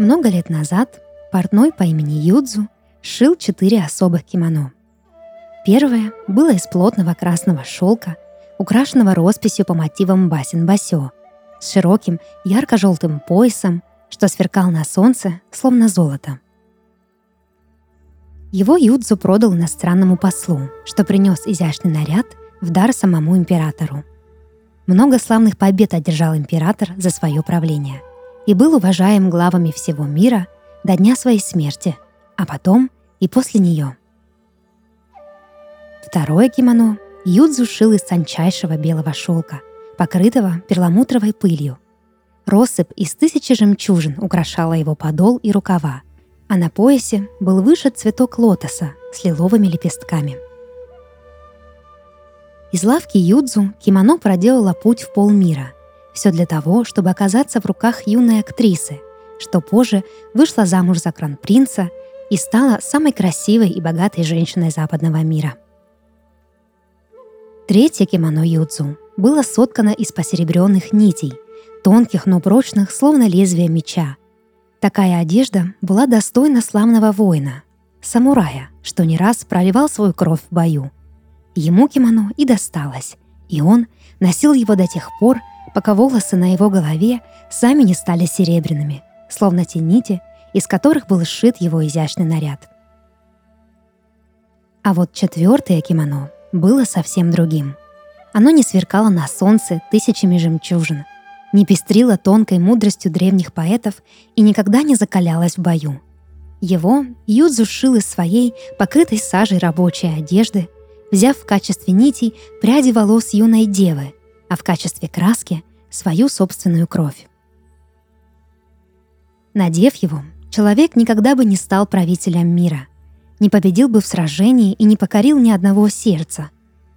Много лет назад портной по имени Юдзу шил четыре особых кимоно. Первое было из плотного красного шелка, украшенного росписью по мотивам басен басё, с широким ярко-желтым поясом, что сверкал на солнце, словно золото. Его Юдзу продал иностранному послу, что принес изящный наряд в дар самому императору. Много славных побед одержал император за свое правление и был уважаем главами всего мира до дня своей смерти, а потом и после нее. Второе кимоно Юдзу шил из тончайшего белого шелка, покрытого перламутровой пылью. Россыпь из тысячи жемчужин украшала его подол и рукава, а на поясе был вышит цветок лотоса с лиловыми лепестками. Из лавки Юдзу кимоно проделала путь в полмира. Все для того, чтобы оказаться в руках юной актрисы, что позже вышла замуж за кран-принца и стала самой красивой и богатой женщиной западного мира. Третье кимоно Юдзу было соткано из посеребренных нитей, тонких, но прочных, словно лезвие меча. Такая одежда была достойна славного воина, самурая, что не раз проливал свою кровь в бою. Ему кимоно и досталось, и он носил его до тех пор, пока волосы на его голове сами не стали серебряными, словно те нити, из которых был сшит его изящный наряд. А вот четвертое кимоно было совсем другим. Оно не сверкало на солнце тысячами жемчужин, не пестрило тонкой мудростью древних поэтов и никогда не закалялось в бою. Его Юдзу шил из своей, покрытой сажей рабочей одежды, взяв в качестве нитей пряди волос юной девы, а в качестве краски — свою собственную кровь. Надев его, человек никогда бы не стал правителем мира, не победил бы в сражении и не покорил ни одного сердца.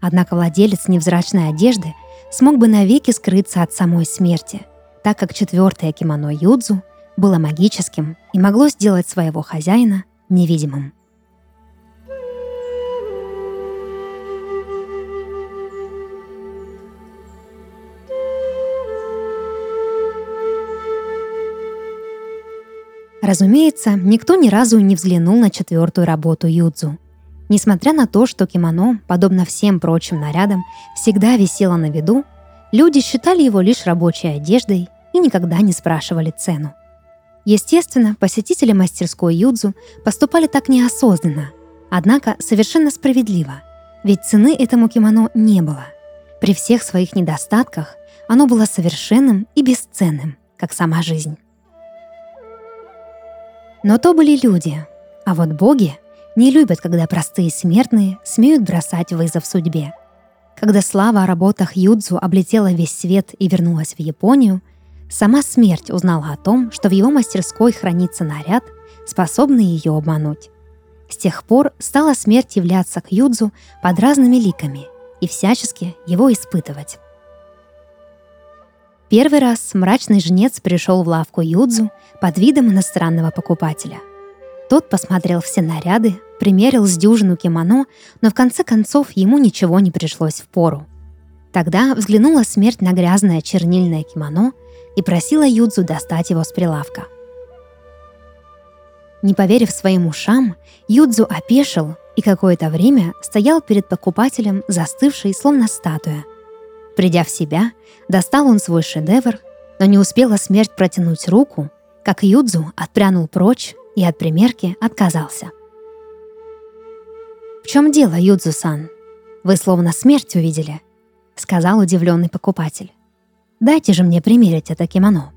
Однако владелец невзрачной одежды смог бы навеки скрыться от самой смерти, так как четвертое кимоно Юдзу было магическим и могло сделать своего хозяина невидимым. Разумеется, никто ни разу не взглянул на четвертую работу Юдзу. Несмотря на то, что кимоно, подобно всем прочим нарядам, всегда висело на виду, люди считали его лишь рабочей одеждой и никогда не спрашивали цену. Естественно, посетители мастерской Юдзу поступали так неосознанно, однако совершенно справедливо, ведь цены этому кимоно не было. При всех своих недостатках оно было совершенным и бесценным, как сама жизнь. Но то были люди, а вот боги не любят, когда простые смертные смеют бросать вызов судьбе. Когда слава о работах Юдзу облетела весь свет и вернулась в Японию, сама смерть узнала о том, что в его мастерской хранится наряд, способный ее обмануть. С тех пор стала смерть являться к Юдзу под разными ликами и всячески его испытывать. Первый раз мрачный жнец пришел в лавку Юдзу под видом иностранного покупателя. Тот посмотрел все наряды, примерил с дюжину кимоно, но в конце концов ему ничего не пришлось в пору. Тогда взглянула смерть на грязное чернильное кимоно и просила Юдзу достать его с прилавка. Не поверив своим ушам, Юдзу опешил и какое-то время стоял перед покупателем, застывший, словно статуя – Придя в себя, достал он свой шедевр, но не успела смерть протянуть руку, как Юдзу отпрянул прочь и от примерки отказался. «В чем дело, Юдзу-сан? Вы словно смерть увидели», — сказал удивленный покупатель. «Дайте же мне примерить это кимоно».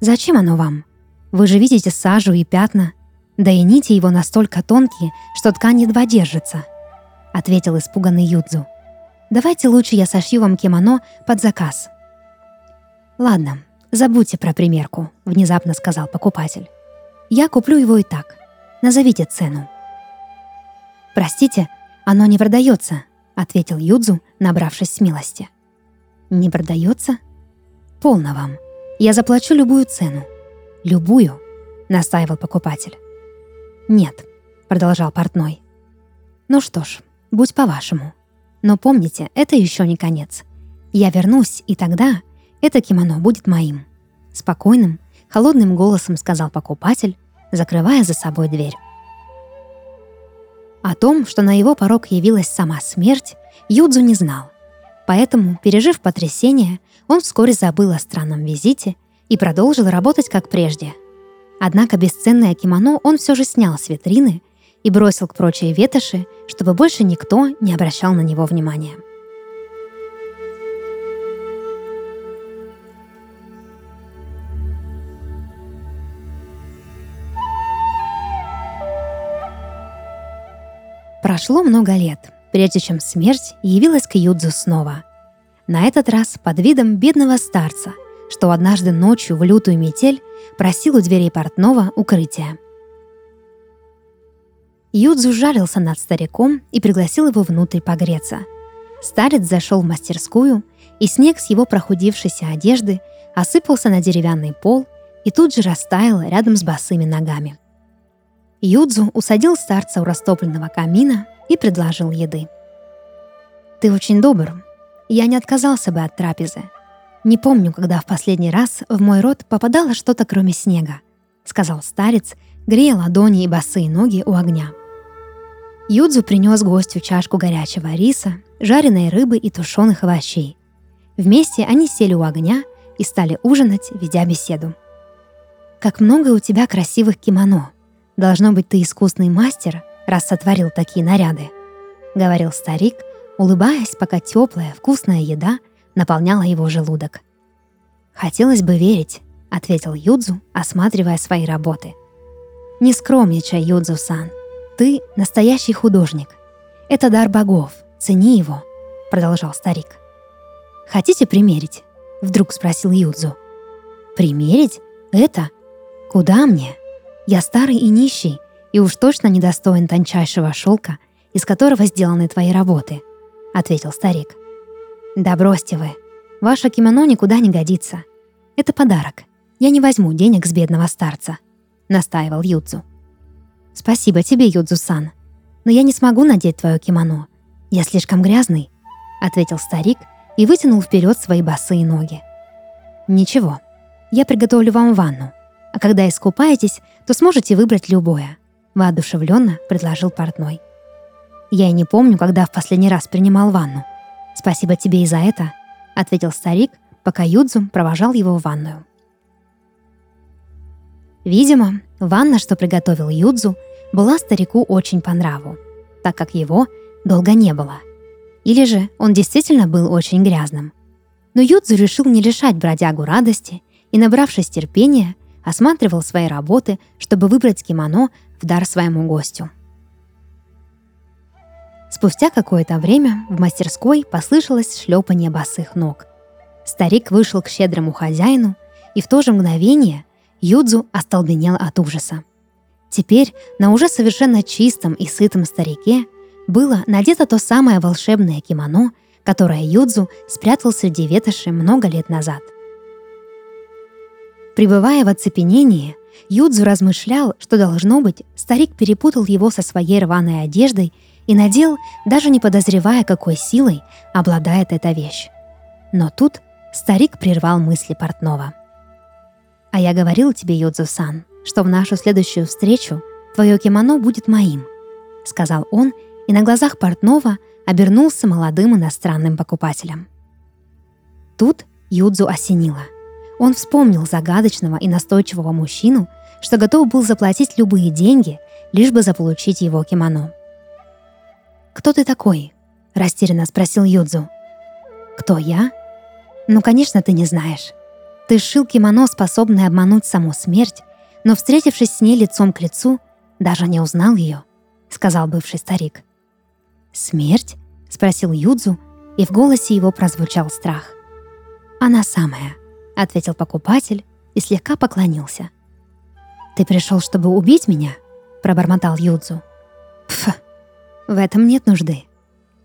«Зачем оно вам? Вы же видите сажу и пятна, да и нити его настолько тонкие, что ткань едва держится», — ответил испуганный Юдзу. Давайте лучше я сошью вам кимоно под заказ». «Ладно, забудьте про примерку», — внезапно сказал покупатель. «Я куплю его и так. Назовите цену». «Простите, оно не продается», — ответил Юдзу, набравшись смелости. «Не продается? Полно вам. Я заплачу любую цену. Любую», — настаивал покупатель. «Нет», — продолжал портной. «Ну что ж, будь по-вашему», но помните, это еще не конец. Я вернусь, и тогда это кимоно будет моим. Спокойным, холодным голосом сказал покупатель, закрывая за собой дверь. О том, что на его порог явилась сама смерть, Юдзу не знал. Поэтому, пережив потрясение, он вскоре забыл о странном визите и продолжил работать как прежде. Однако бесценное кимоно он все же снял с витрины и бросил к прочей ветоши, чтобы больше никто не обращал на него внимания. Прошло много лет, прежде чем смерть явилась к Юдзу снова. На этот раз под видом бедного старца, что однажды ночью в лютую метель просил у дверей портного укрытия. Юдзу жарился над стариком и пригласил его внутрь погреться. Старец зашел в мастерскую, и снег с его прохудившейся одежды осыпался на деревянный пол и тут же растаял рядом с босыми ногами. Юдзу усадил старца у растопленного камина и предложил еды. «Ты очень добр. Я не отказался бы от трапезы. Не помню, когда в последний раз в мой рот попадало что-то кроме снега», — сказал старец, грея ладони и босые ноги у огня. Юдзу принес гостю чашку горячего риса, жареной рыбы и тушеных овощей. Вместе они сели у огня и стали ужинать, ведя беседу. «Как много у тебя красивых кимоно. Должно быть, ты искусный мастер, раз сотворил такие наряды», — говорил старик, улыбаясь, пока теплая, вкусная еда наполняла его желудок. «Хотелось бы верить», — ответил Юдзу, осматривая свои работы. «Не скромничай, Юдзу-сан. Ты настоящий художник. Это дар богов. Цени его», — продолжал старик. «Хотите примерить?» — вдруг спросил Юдзу. «Примерить? Это? Куда мне? Я старый и нищий, и уж точно недостоин тончайшего шелка, из которого сделаны твои работы», — ответил старик. «Да бросьте вы. Ваше кимоно никуда не годится. Это подарок. Я не возьму денег с бедного старца», — настаивал Юдзу. «Спасибо тебе, Юдзу-сан. Но я не смогу надеть твое кимоно. Я слишком грязный», — ответил старик и вытянул вперед свои босые ноги. «Ничего, я приготовлю вам ванну, а когда искупаетесь, то сможете выбрать любое», — воодушевленно предложил портной. «Я и не помню, когда в последний раз принимал ванну. Спасибо тебе и за это», — ответил старик, пока Юдзу провожал его в ванную. Видимо, ванна, что приготовил Юдзу, была старику очень по нраву, так как его долго не было. Или же он действительно был очень грязным. Но Юдзу решил не лишать бродягу радости и, набравшись терпения, осматривал свои работы, чтобы выбрать кимоно в дар своему гостю. Спустя какое-то время в мастерской послышалось шлепание босых ног. Старик вышел к щедрому хозяину, и в то же мгновение Юдзу остолбенел от ужаса. Теперь на уже совершенно чистом и сытом старике было надето то самое волшебное кимоно, которое Юдзу спрятал среди ветоши много лет назад. Пребывая в оцепенении, Юдзу размышлял, что должно быть, старик перепутал его со своей рваной одеждой и надел, даже не подозревая, какой силой обладает эта вещь. Но тут старик прервал мысли портного. «А я говорил тебе, Юдзу-сан, что в нашу следующую встречу твое кимоно будет моим», — сказал он, и на глазах портного обернулся молодым иностранным покупателем. Тут Юдзу осенило. Он вспомнил загадочного и настойчивого мужчину, что готов был заплатить любые деньги, лишь бы заполучить его кимоно. «Кто ты такой?» – растерянно спросил Юдзу. «Кто я?» «Ну, конечно, ты не знаешь. Ты сшил кимоно, способное обмануть саму смерть, но, встретившись с ней лицом к лицу, даже не узнал ее», — сказал бывший старик. «Смерть?» — спросил Юдзу, и в голосе его прозвучал страх. «Она самая», — ответил покупатель и слегка поклонился. «Ты пришел, чтобы убить меня?» — пробормотал Юдзу. «Пф, в этом нет нужды.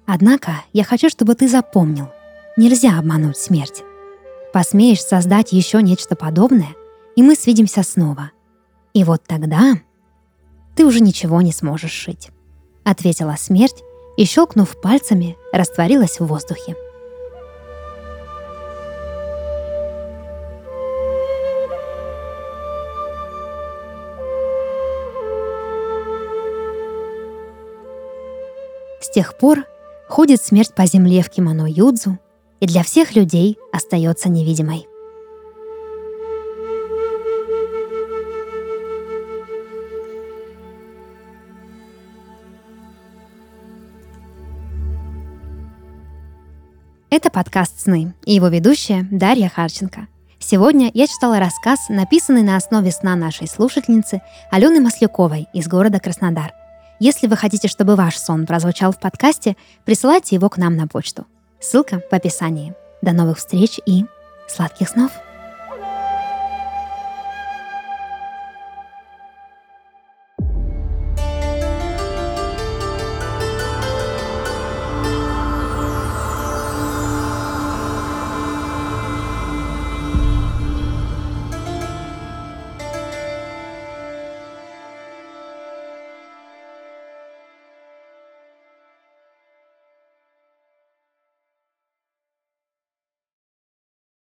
Однако я хочу, чтобы ты запомнил, нельзя обмануть смерть. Посмеешь создать еще нечто подобное, и мы свидимся снова — и вот тогда ты уже ничего не сможешь шить», — ответила смерть и, щелкнув пальцами, растворилась в воздухе. С тех пор ходит смерть по земле в кимоно юдзу и для всех людей остается невидимой. Это подкаст «Сны» и его ведущая Дарья Харченко. Сегодня я читала рассказ, написанный на основе сна нашей слушательницы Алены Масляковой из города Краснодар. Если вы хотите, чтобы ваш сон прозвучал в подкасте, присылайте его к нам на почту. Ссылка в описании. До новых встреч и сладких снов!